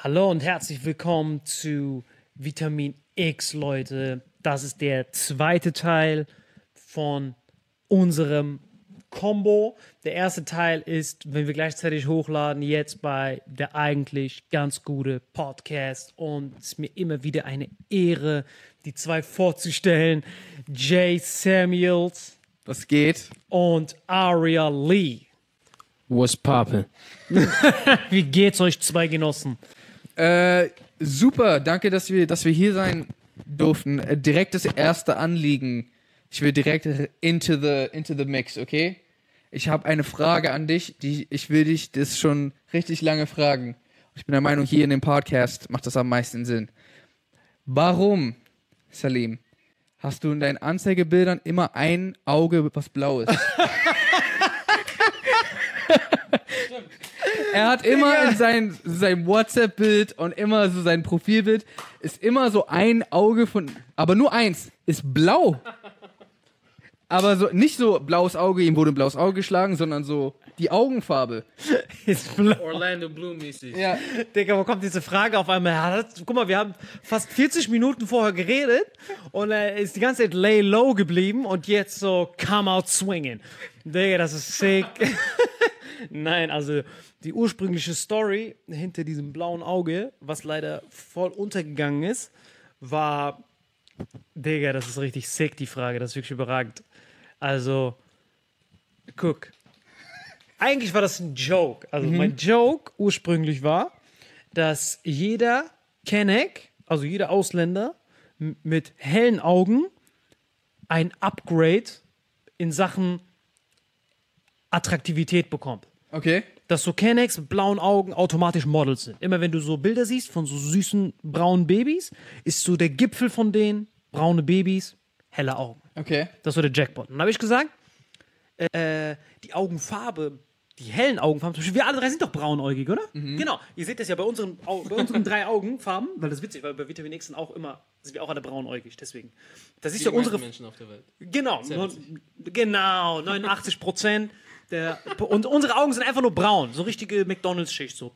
Hallo und herzlich willkommen zu Vitamin X, Leute. Das ist der zweite Teil von unserem Combo. Der erste Teil ist, wenn wir gleichzeitig hochladen, jetzt bei der eigentlich ganz gute Podcast. Und es ist mir immer wieder eine Ehre, die zwei vorzustellen. Jay Samuels Was geht? und Aria Lee. What's poppin'? Wie geht's euch zwei Genossen? Äh, super, danke, dass wir, dass wir hier sein durften. Äh, direkt das erste Anliegen. Ich will direkt into the, into the mix, okay? Ich habe eine Frage an dich, die ich will dich das schon richtig lange fragen. Ich bin der Meinung, hier in dem Podcast macht das am meisten Sinn. Warum, Salim, hast du in deinen Anzeigebildern immer ein Auge, was blau ist? Er hat immer in sein, sein WhatsApp-Bild und immer so sein Profilbild ist immer so ein Auge von, aber nur eins, ist blau. Aber so nicht so blaues Auge, ihm wurde ein blaues Auge geschlagen, sondern so die Augenfarbe. Ist blau. Orlando Bloom mäßig. Ja, Digga, wo kommt diese Frage auf einmal her? Guck mal, wir haben fast 40 Minuten vorher geredet und er ist die ganze Zeit lay low geblieben und jetzt so come out swinging. Digga, das ist sick. Nein, also die ursprüngliche Story hinter diesem blauen Auge, was leider voll untergegangen ist, war, Digga, das ist richtig sick, die Frage, das ist wirklich überragend. Also, guck. Eigentlich war das ein Joke. Also mein Joke ursprünglich war, dass jeder Kenneck, also jeder Ausländer mit hellen Augen ein Upgrade in Sachen Attraktivität bekommt. okay. Dass so Kennex mit blauen Augen automatisch Models sind. Immer wenn du so Bilder siehst von so süßen braunen Babys, ist so der Gipfel von denen braune Babys, helle Augen. Okay. Das war der Jackpot. Und dann habe ich gesagt, äh, die Augenfarbe, die hellen Augenfarben, zum Beispiel wir alle drei sind doch braunäugig, oder? Genau. Ihr seht das ja bei unseren, Au- bei unseren drei Augenfarben, weil das ist witzig, weil bei Vitamin X sind auch immer, sind wir auch alle braunäugig, deswegen. Das ist Die ja unsere, Menschen auf der Welt. Genau, genau, 89 Prozent. Der, und unsere Augen sind einfach nur braun, so richtige McDonalds-Schicht. So.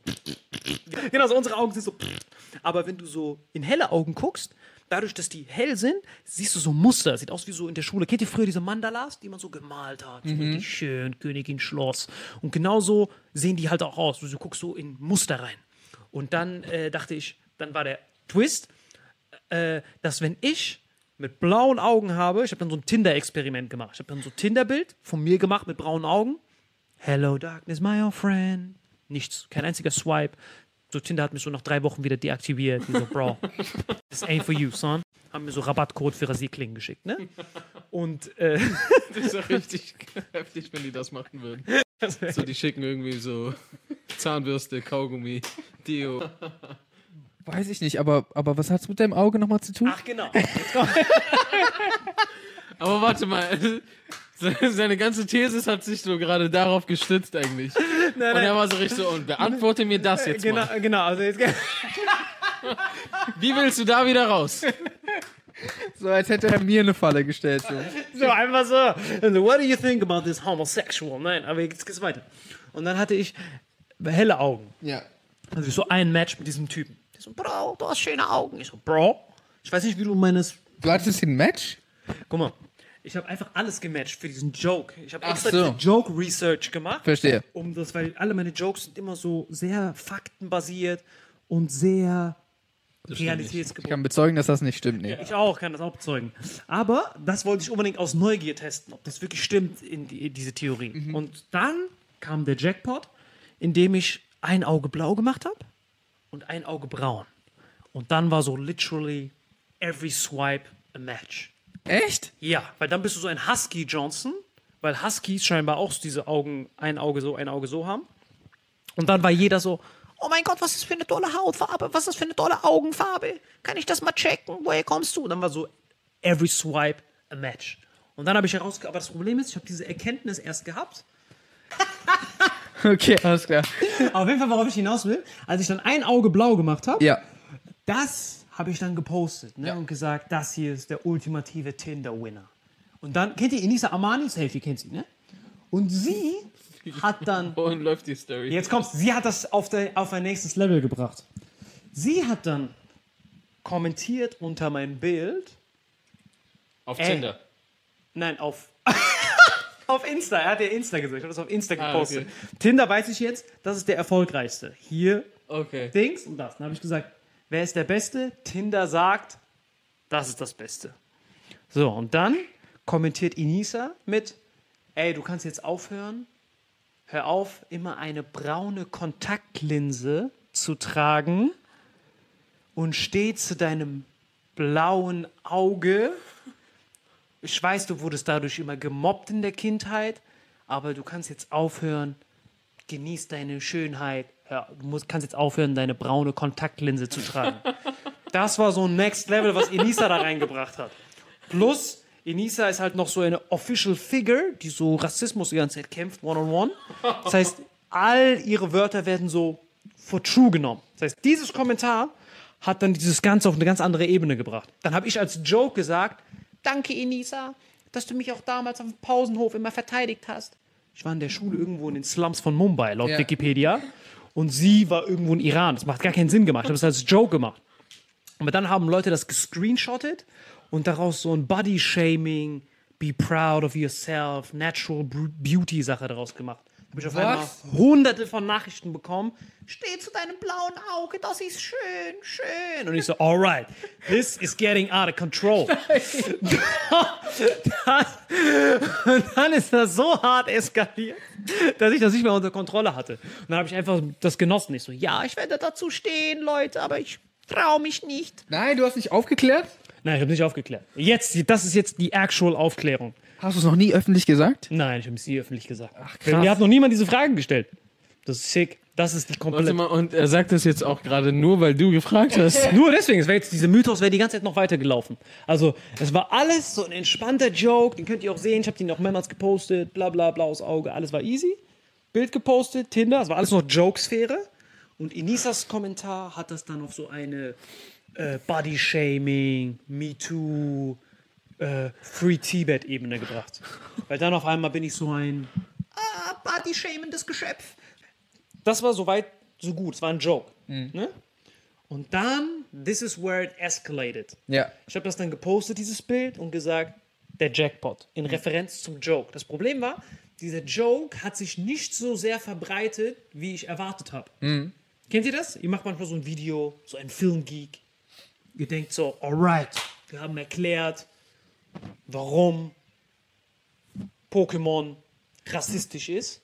Genau, so unsere Augen sind so. Aber wenn du so in helle Augen guckst, dadurch, dass die hell sind, siehst du so Muster. Sieht aus wie so in der Schule. Kennt ihr früher diese Mandalas, die man so gemalt hat? So richtig schön, Königin Schloss. Und genauso sehen die halt auch aus. Du guckst so in Muster rein. Und dann äh, dachte ich, dann war der Twist, äh, dass wenn ich mit blauen Augen habe, ich habe dann so ein Tinder-Experiment gemacht. Ich habe dann so ein Tinder-Bild von mir gemacht mit braunen Augen. Hello, Darkness, my old friend. Nichts, kein einziger Swipe. So Tinder hat mich so nach drei Wochen wieder deaktiviert. Die so, Bro, this ain't for you, son. Haben mir so Rabattcode für Rasierklingen geschickt, ne? Und äh, Das ist ja richtig heftig, wenn die das machen würden. So, die schicken irgendwie so Zahnbürste, Kaugummi, Deo. Weiß ich nicht, aber, aber was hat's mit deinem Auge nochmal zu tun? ach genau. Aber warte mal, seine ganze These hat sich so gerade darauf gestützt eigentlich. Und er war so richtig so, und beantworte mir das jetzt genau, mal. genau. Also jetzt, Wie willst du da wieder raus? So, als hätte er mir eine Falle gestellt. So. So, einfach so. Also, what do you think about this homosexual? Nein, aber jetzt geht's weiter. Und dann hatte ich helle Augen. Ja. Also so ein Match mit diesem Typen. Der so, Bro, du hast schöne Augen. Ich so, Bro, ich weiß nicht, wie du meines. Du hattest ein Match? Guck mal, ich habe einfach alles gematcht für diesen Joke. Ich habe extra so. diese Joke-Research gemacht. Verstehe. Um das, weil alle meine Jokes sind immer so sehr faktenbasiert und sehr Ich realitätsgebunden. kann bezeugen, dass das nicht stimmt. Nee. Ich auch, kann das auch bezeugen. Aber das wollte ich unbedingt aus Neugier testen, ob das wirklich stimmt in, die, in diese Theorie. Und dann kam der Jackpot, indem ich ein Auge blau gemacht habe und ein Auge braun. Und dann war so literally every swipe a match. Echt? Ja, weil dann bist du so ein Husky Johnson, weil Huskies scheinbar auch diese Augen, ein Auge so, ein Auge so haben. Und dann war jeder so, oh mein Gott, was ist das für eine tolle Hautfarbe, was ist das für eine tolle Augenfarbe? Kann ich das mal checken? Woher kommst du? Und dann war so every swipe a match. Und dann habe ich herausgefunden, aber das Problem ist, ich habe diese Erkenntnis erst gehabt. Okay, alles klar. Auf jeden Fall, worauf ich hinaus will, als ich dann ein Auge blau gemacht habe, Ja. das habe ich dann gepostet ne, und gesagt, das hier ist der ultimative Tinder-Winner. Und dann, kennt ihr Inisa Amani? Safe, ihr kennt sie, ne? Und sie hat dann, Wohin läuft die Story? jetzt kommt's, sie hat das auf, der, auf ein nächstes Level gebracht. Sie hat dann kommentiert unter mein Bild, Auf Ey. Tinder. nein, auf, auf Insta, er hat ja Insta gesagt, ich habe das auf Insta Ah, gepostet. okay. Tinder weiß ich jetzt, das ist der erfolgreichste. Hier Okay. Dings und das. Dann habe ich gesagt, wer ist der Beste? Tinder sagt, das ist das Beste. So, und dann kommentiert Inisa mit, ey, du kannst jetzt aufhören, hör auf, immer eine braune Kontaktlinse zu tragen und steh zu deinem blauen Auge. Ich weiß, du wurdest dadurch immer gemobbt in der Kindheit, aber du kannst jetzt aufhören, genieß deine Schönheit. Ja, du musst, kannst jetzt aufhören, deine braune Kontaktlinse zu tragen. Das war so ein Next Level, was Enisa da reingebracht hat. Plus, Enisa ist halt noch so eine Official Figure, die so Rassismus die ganze Zeit kämpft, one-on-one. Das heißt, all ihre Wörter werden so for true genommen. Das heißt, dieses Kommentar hat dann dieses Ganze auf eine ganz andere Ebene gebracht. Dann habe ich als Joke gesagt, danke Enisa, dass du mich auch damals auf dem Pausenhof immer verteidigt hast. Ich war in der Schule irgendwo in den Slums von Mumbai, laut Ja. Wikipedia. Und sie war irgendwo in Iran. Das macht gar keinen Sinn gemacht. Ich habe es als Joke gemacht. Aber dann haben Leute das gescreenshottet und daraus so ein Body-Shaming, be proud of yourself, natural beauty Sache daraus gemacht. Habe ich auf einmal hunderte von Nachrichten bekommen. Steh zu deinem blauen Auge, das ist schön, schön. Und ich so, alright, this is getting out of control. dann, und dann ist das so hart eskaliert, dass ich das nicht mehr unter Kontrolle hatte. Und dann habe ich einfach das genossen. Ich so, ja, ich werde dazu stehen, Leute, aber ich traue mich nicht. Nein, du hast nicht aufgeklärt? Nein, ich habe nicht aufgeklärt. Jetzt, das ist jetzt die actual Aufklärung. Hast du es noch nie öffentlich gesagt? Nein, ich habe es nie öffentlich gesagt. krass. Mir hat noch niemand diese Fragen gestellt. Das ist sick. Das ist die Warte komplette. mal, und er sagt das jetzt auch gerade nur, weil du gefragt hast. Nur deswegen, es wäre jetzt dieser Mythos wäre die ganze Zeit noch weitergelaufen. Also, es war alles so ein entspannter Joke, den könnt ihr auch sehen. Ich habe den auch mehrmals gepostet, bla bla, blaues Auge, alles war easy. Bild gepostet, Tinder, es war alles noch Jokesphäre. Und Inisas Kommentar hat das dann auf so eine äh, Body-Shaming, MeToo, äh, Free Tibet-Ebene gebracht. Weil dann auf einmal bin ich so ein ah, partyschämendes Geschöpf. Das war soweit so gut, es war ein Joke. Mhm. Ne? Und dann, this is where it escalated. Ja. Ich habe das dann gepostet, dieses Bild, und gesagt, der Jackpot, in Referenz zum Joke. Das Problem war, dieser Joke hat sich nicht so sehr verbreitet, wie ich erwartet habe. Mhm. Kennt ihr das? Ihr macht manchmal so ein Video, so ein Filmgeek. Ihr denkt so, alright, wir haben erklärt, warum Pokémon rassistisch ist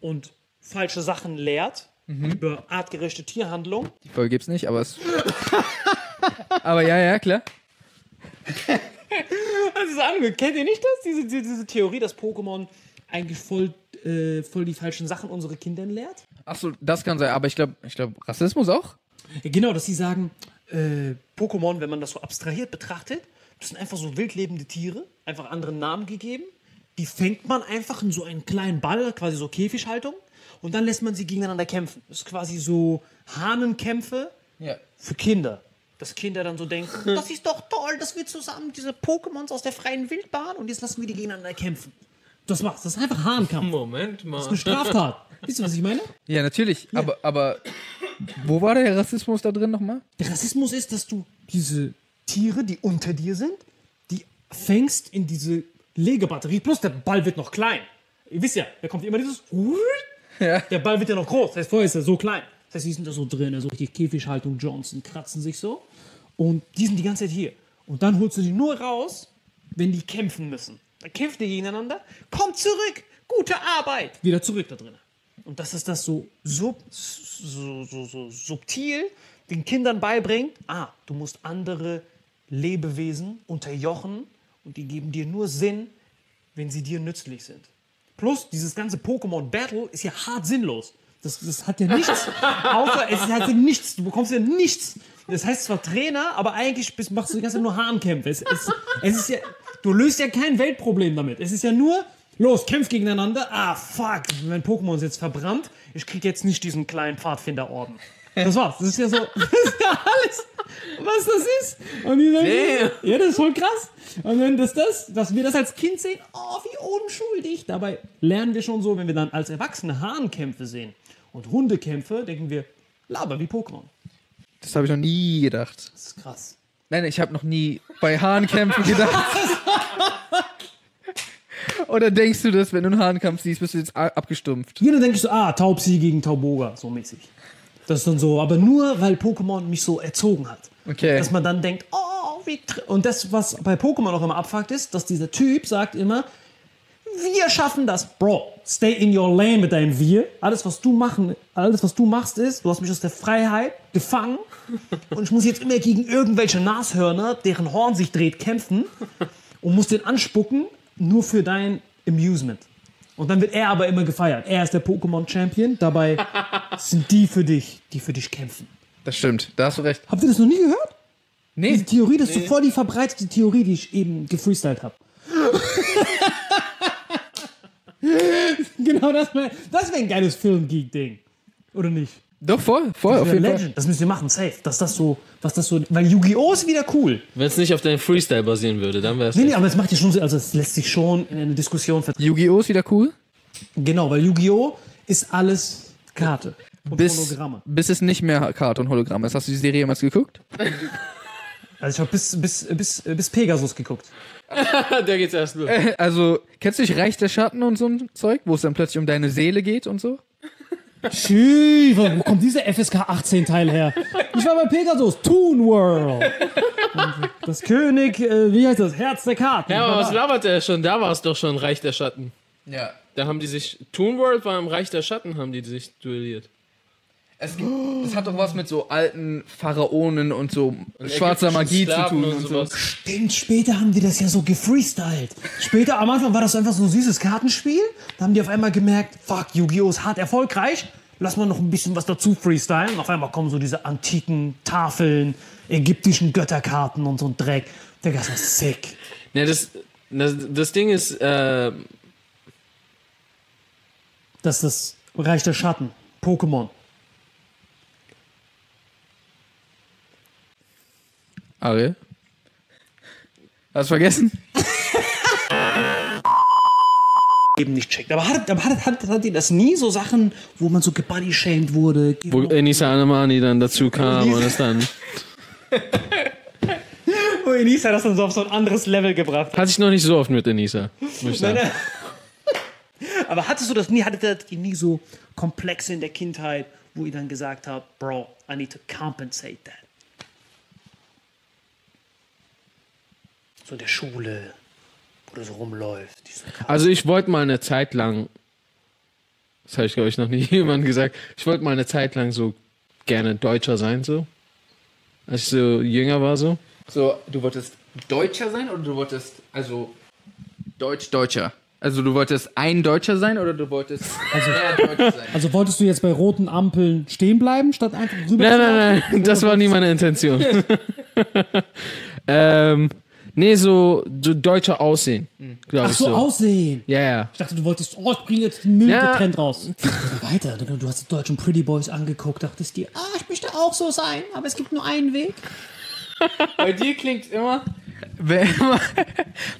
und falsche Sachen lehrt über artgerechte Tierhandlung. Die Folge gibt's nicht, aber es. aber ja, ja, klar. Das ist ange Kennt ihr nicht das? Diese, diese, Theorie, dass Pokémon eigentlich voll, äh, voll die falschen Sachen unsere Kindern lehrt? Achso, das kann sein, aber ich glaube, ich glaube, Rassismus auch? Genau, dass sie sagen, äh, Pokémon, wenn man das so abstrahiert betrachtet, das sind einfach so wildlebende Tiere, einfach anderen Namen gegeben. Die fängt man einfach in so einen kleinen Ball, quasi so Käfighaltung, und dann lässt man sie gegeneinander kämpfen. Das ist quasi so Hahnenkämpfe Ja. für Kinder. Dass Kinder dann so denken, das ist doch toll, dass wir zusammen diese Pokémons aus der freien Wildbahn und jetzt lassen wir die gegeneinander kämpfen. Das macht's, das ist einfach Hahnkampf. Moment mal. Eine Straftat. Wisst ihr, was ich meine? Ja, natürlich. Aber, aber wo war der Rassismus da drin nochmal? Der Rassismus ist, dass du diese Tiere, die unter dir sind, die fängst in diese Legebatterie. Plus der Ball wird noch klein. Ihr wisst ja, da kommt immer dieses. Ja. Der Ball wird ja noch groß. Das heißt, vorher ist er so klein. Das heißt, die sind da so drin, so richtig Käfighaltung Johnson, kratzen sich so. Und die sind die ganze Zeit hier. Und dann holst du die nur raus, wenn die kämpfen müssen. Dann kämpfen die gegeneinander. Kommt zurück. Gute Arbeit. Wieder zurück da drin. Und das ist das so, sub, so, so, so subtil den Kindern beibringt, ah, du musst andere Lebewesen unterjochen und die geben dir nur Sinn, wenn sie dir nützlich sind. Plus, dieses ganze Pokémon Battle ist ja hart sinnlos. Das, das hat ja nichts, außer es hat ja nichts, du bekommst ja nichts. Das heißt zwar Trainer, aber eigentlich bist, machst du die ganze Zeit nur Hahnkämpfe. Es, es, es ist ja, du löst ja kein Weltproblem damit. Es ist ja nur, los, kämpf gegeneinander. Ah, fuck, mein Pokémon ist jetzt verbrannt. Ich krieg jetzt nicht diesen kleinen Pfadfinderorden. Das war's. Das ist ja so, das ist ja alles, was das ist. Und die sagen, Nee. ja, das ist voll krass. Und wenn das das, dass wir das als Kind sehen, oh, wie unschuldig. Dabei lernen wir schon so, wenn wir dann als Erwachsene Hahnkämpfe sehen und Hundekämpfe, denken wir, laber wie Pokémon. Das habe ich noch nie gedacht. Das ist krass. Nein, ich habe noch nie bei Hahnkämpfen gedacht. Oder denkst du, dass wenn du einen Hahnkampf siehst, bist du jetzt abgestumpft? Hier dann denke ich so, ah, Taubsi gegen Tauboga, so mäßig. Das ist dann so, aber nur, weil Pokémon mich so erzogen hat. Okay. Dass man dann denkt, oh, wie. tr- Und das, was bei Pokémon auch immer abfuckt, ist, dass dieser Typ sagt immer, wir schaffen das. Bro, stay in your lane mit deinem Wir. Alles, was du machen, alles, was du machst, ist, du hast mich aus der Freiheit gefangen und ich muss jetzt immer gegen irgendwelche Nashörner, deren Horn sich dreht, kämpfen und muss den anspucken, nur für dein Amusement. Und dann wird er aber immer gefeiert. Er ist der Pokémon-Champion, dabei sind die für dich, die für dich kämpfen. Das stimmt, da hast du recht. Habt ihr das noch nie gehört? Nee, Diese Theorie, das ist so voll die verbreitete Theorie, die ich eben gefreestylt habe. genau, das wäre das wär ein geiles Filmgeek-Ding. Oder nicht? Doch voll, voll, Das auf jeden Fall. Legend. Das müsst ihr machen, safe. Dass das so, was das so, weil Yu-Gi-Oh! ist wieder cool. Wenn es nicht auf deinem Freestyle basieren würde, dann wäre es. Nee, nee, aber es macht ja schon, so- also es lässt sich schon in eine Diskussion ver Yu-Gi-Oh! ist wieder cool. Genau, weil Yu-Gi-Oh! ist alles Karte. Und Bis, Hologramme. bis es nicht mehr Karte und Hologramm ist. Hast du die Serie jemals geguckt? Also ich habe bis, bis, bis, bis Pegasus geguckt. da geht's erst los. Also, kennst du nicht Reich der Schatten und so ein Zeug, wo es dann plötzlich um deine Seele geht und so? Tschüss, wo kommt dieser FSK 18 Teil her? Ich war bei Pegasus, Toon World. Und das König, äh, wie heißt das? Herz der Karten. Ja, aber was labert er schon? Da war es doch schon Reich der Schatten. Ja. Da haben die sich. Toon World war im Reich der Schatten, haben die sich duelliert. Es, gibt, es hat doch was mit so alten Pharaonen und so schwarzer ägyptischen Magie zu Sklaven tun und und so. sowas. Stimmt, später haben die das ja so gefreestylt. Später, am Anfang war das einfach so ein süßes Kartenspiel. Da haben die auf einmal gemerkt, fuck, Yu-Gi-Oh! ist hart erfolgreich. lass mal noch ein bisschen was dazu freestylen. Und auf einmal kommen so diese antiken Tafeln, ägyptischen Götterkarten und so ein Dreck. Digga, ist das sick. Ja, das, das, das Ding ist, äh, Das ist das Reich der Schatten. Pokémon. Ariel? Hast du vergessen? Eben nicht checkt. Aber hat, aber hat, hat, hat ihr das nie so Sachen, wo man so gebodyshamed wurde? wo Enisa Anamani dann dazu kam und es dann. Wo Enisa das dann so auf so ein anderes Level gebracht hat. Hatte ich noch nicht so oft mit Enisa, muss ich sagen. Aber hattest du das nie, hattet ihr nie so Komplexe in der Kindheit, wo ihr dann gesagt habt, Bro, I need to compensate that? So in der Schule, wo du so rumläufst. Also ich wollte mal eine Zeit lang, das habe ich glaube ich noch nie jemandem gesagt, ich wollte mal eine Zeit lang so gerne Deutscher sein, so. Als ich so jünger war, so. So, du wolltest Deutscher sein oder du wolltest, also, Deutsch-Deutscher? Also, du wolltest ein Deutscher sein oder du wolltest mehr Deutsch sein? Also wolltest du jetzt bei roten Ampeln stehen bleiben, statt einfach rüber Nein, nein, nein, das war nie meine Intention. ähm, nee, so, so deutscher Aussehen, glaube Ach ich so, so. aussehen. Ja, ja. Ich dachte, du wolltest, oh, ich bringe jetzt den Müll Ja. getrennt raus. Weiter, du, du hast die deutschen Pretty Boys angeguckt, dachtest dir, ah, ich möchte auch so sein, aber es gibt nur einen Weg. Bei dir klingt immer. immer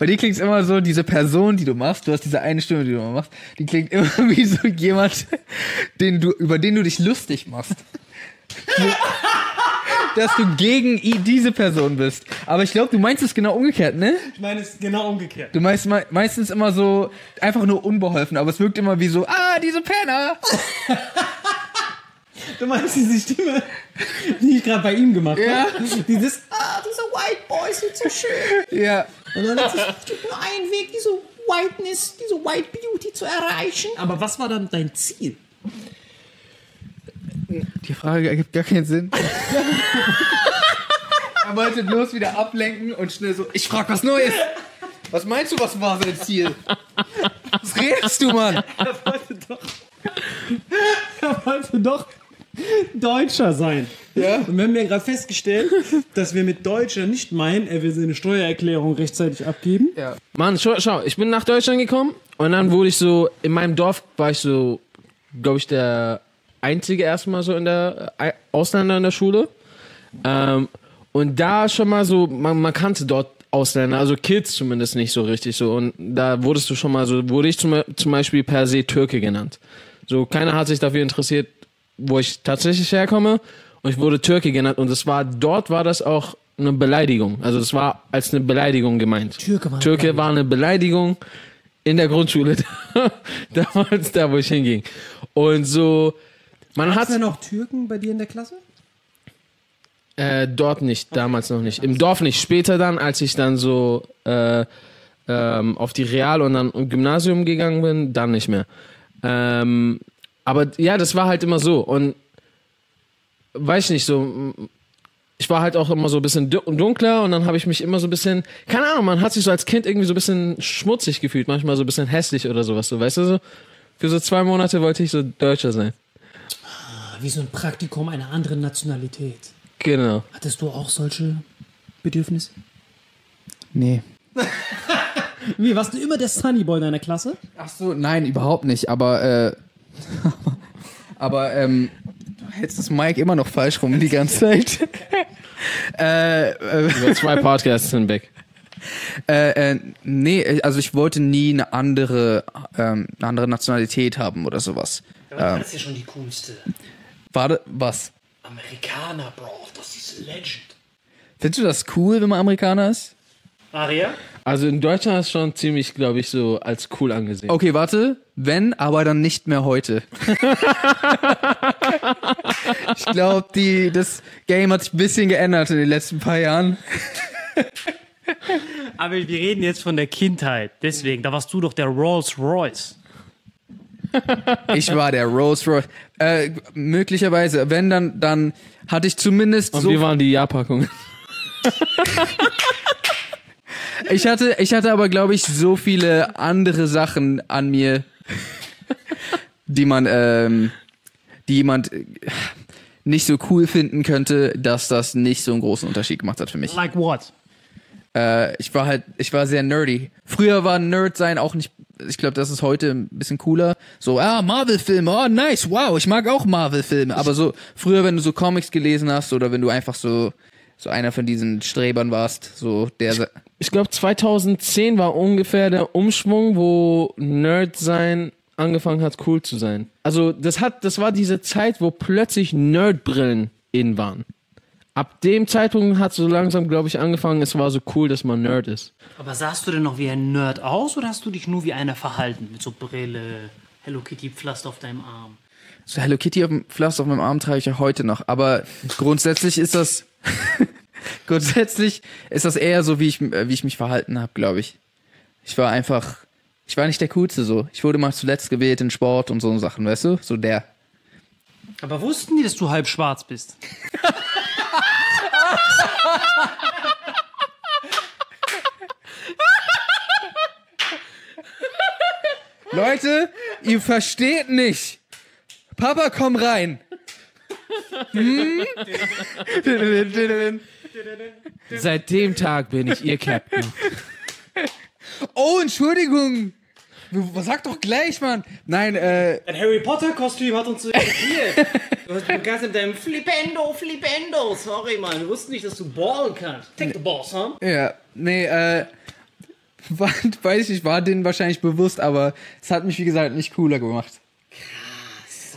bei dir klingt immer so, diese Person, die du machst, du hast diese eine Stimme, die du immer machst, die klingt immer wie so jemand, den du, über den du dich lustig machst. Dass du gegen i- diese Person bist. Aber ich glaube, du meinst es genau umgekehrt, ne? Ich meine, es genau umgekehrt. Du meinst me meistens immer so, einfach nur unbeholfen, aber es wirkt immer wie so, ah, diese Penner. Du meinst diese Stimme, die ich gerade bei ihm gemacht Ja. habe? Dieses, ah, diese White Boys sind so schön. Ja. Und dann ist es, es gibt nur einen Weg, diese Whiteness, diese White Beauty zu erreichen. Aber was war dann dein Ziel? Die Frage ergibt gar keinen Sinn. er wollte bloß wieder ablenken und schnell so, ich frag was Neues. Was meinst du, was war sein Ziel? Was redest du, Mann? Er wollte doch Deutscher sein. Ja. Und wir haben ja gerade festgestellt, dass wir mit Deutscher nicht meinen, er will seine Steuererklärung rechtzeitig abgeben. Ja. Mann, schau, schau, ich bin nach Deutschland gekommen und dann wurde ich so, in meinem Dorf war ich so, glaube ich, der einzige erstmal so in der äh, Ausländer in der Schule. Ähm, und da schon mal so, man, man kannte dort Ausländer, also Kids zumindest nicht so richtig so. Und da wurdest du schon mal so, wurde ich zum, zum Beispiel per se Türke genannt. So, keiner hat sich dafür interessiert, wo ich tatsächlich herkomme. Und ich wurde Türke genannt. Und es war, dort war das auch eine Beleidigung. Also das war als eine Beleidigung gemeint. Türke war eine Türke war eine Beleidigung in der Grundschule. Damals, da wo ich hinging. Und so, man hat Hast du noch Türken bei dir in der Klasse? äh, dort nicht, damals noch nicht. Im Dorf nicht. Später dann, als ich dann so äh, ähm, auf die Real- und dann im Gymnasium gegangen bin, dann nicht mehr. Ähm, aber ja, das war halt immer so. Und weiß ich nicht, so. Ich war halt auch immer so ein bisschen du- dunkler und dann habe ich mich immer so ein bisschen, keine Ahnung, man hat sich so als Kind irgendwie so ein bisschen schmutzig gefühlt, manchmal so ein bisschen hässlich oder sowas, so, weißt du so? Für so zwei Monate wollte ich so Deutscher sein. Wie so ein Praktikum einer anderen Nationalität. Genau. Hattest du auch solche Bedürfnisse? Nee. Wie, warst du immer der Sunnyboy deiner Klasse? Ach so, nein, überhaupt nicht. Aber, äh, aber, ähm, du hältst das Mic immer noch falsch rum die ganze Zeit. äh, äh, Über zwei Podcasts hinweg. Äh, äh, nee, also ich wollte nie eine andere, ähm, eine andere Nationalität haben oder sowas. Das ist ja schon die coolste. Warte, was? Amerikaner, Bro, das ist Legend. Findest du das cool, wenn man Amerikaner ist? Aria? Also in Deutschland ist schon ziemlich, glaube ich, so als cool angesehen. Okay, warte. Wenn, aber dann nicht mehr heute. ich glaube, die das Game hat sich ein bisschen geändert in den letzten paar Jahren. Aber wir reden jetzt von der Kindheit. Deswegen, da warst du doch der Rolls Royce. Ich war der Rolls Royce. Äh, möglicherweise, wenn dann, dann hatte ich zumindest Und so. wie waren die Jahrpackungen? Ich hatte, ich hatte aber, glaube ich, so viele andere Sachen an mir, die man, ähm, die jemand äh, nicht so cool finden könnte, dass das nicht so einen großen Unterschied gemacht hat für mich. Like what? Äh, ich war halt, ich war sehr nerdy. Früher war Nerd sein auch nicht, ich glaube, das ist heute ein bisschen cooler. So, ah, Marvel-Filme, oh, nice, wow, ich mag auch Marvel-Filme. Aber so, früher, wenn du so Comics gelesen hast oder wenn du einfach so, so einer von diesen Strebern warst, so der, Ich glaube, 2010 war ungefähr der Umschwung, wo Nerd sein angefangen hat, cool zu sein. Also, das hat, das war diese Zeit, wo plötzlich Nerdbrillen in waren. Ab dem Zeitpunkt hat so langsam, glaube ich, angefangen, es war so cool, dass man Nerd ist. Aber sahst du denn noch wie ein Nerd aus oder hast du dich nur wie einer verhalten? Mit so Brille, Hello Kitty Pflaster auf deinem Arm? so Hello Kitty auf dem Pflaster auf meinem Arm trage ich ja heute noch. Aber grundsätzlich ist das, grundsätzlich ist das eher so, wie ich, äh, wie ich mich verhalten habe, glaube ich. Ich war einfach, ich war nicht der Coolste so. Ich wurde mal zuletzt gewählt in Sport und so Sachen, weißt du? So der. Aber wussten die, dass du halb schwarz bist? Leute, ihr versteht nicht. Papa, komm rein. Hm? Seit dem Tag bin ich ihr Captain. Oh, Entschuldigung. Du- Sag doch gleich, Mann. Nein, äh, Ein Harry Potter Kostüm hat uns so irritiert. Du hast begeistert mit deinem Flipendo, Flipendo. Sorry, Mann. Wir wussten nicht, dass du ballen kannst. Take the balls, huh? ja, nee, äh, war, weiß ich war denen wahrscheinlich bewusst, aber es hat mich, wie gesagt, nicht cooler gemacht.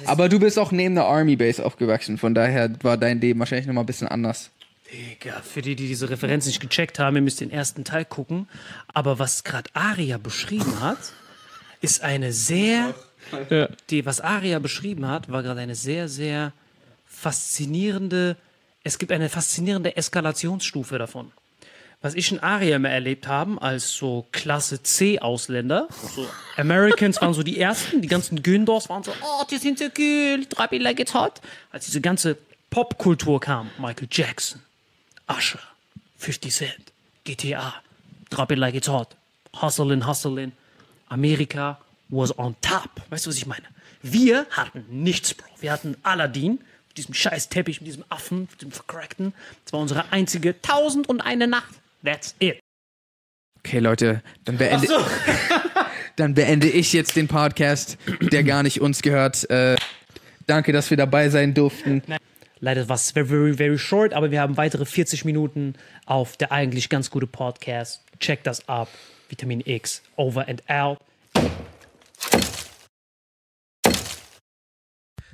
Aber du bist auch neben der Army Base aufgewachsen, von daher war dein Leben wahrscheinlich nochmal ein bisschen anders. Digga, für die, die diese Referenz nicht gecheckt haben, ihr müsst den ersten Teil gucken. Aber was gerade Aria beschrieben hat, ist eine sehr. Die, was Aria beschrieben hat, war gerade eine sehr, sehr faszinierende. Es gibt eine faszinierende Eskalationsstufe davon. Was ich in Aria immer erlebt haben, als so Klasse C-Ausländer, so Americans waren so die ersten, die ganzen Gündors waren so, oh, die sind so cool, drop it like it's hot. Als diese ganze Popkultur kam, Michael Jackson, Usher, 50 Cent, GTA, Drop It Like It's Hot, Hustlin', Hustlin', Amerika was on top. Weißt du, was ich meine? Wir hatten nichts, Bro. Wir hatten Aladdin, mit diesem scheiß Teppich, mit diesem Affen, mit dem vercrackten. Das war unsere einzige Tausend und eine Nacht. That's it. Okay, Leute, dann beende, dann beende ich jetzt den Podcast, der gar nicht uns gehört. Äh, danke, dass wir dabei sein durften. Leider war es very, very, very short, aber wir haben weitere 40 Minuten auf der eigentlich ganz gute Podcast. Check das ab. Vitamin X, over and out.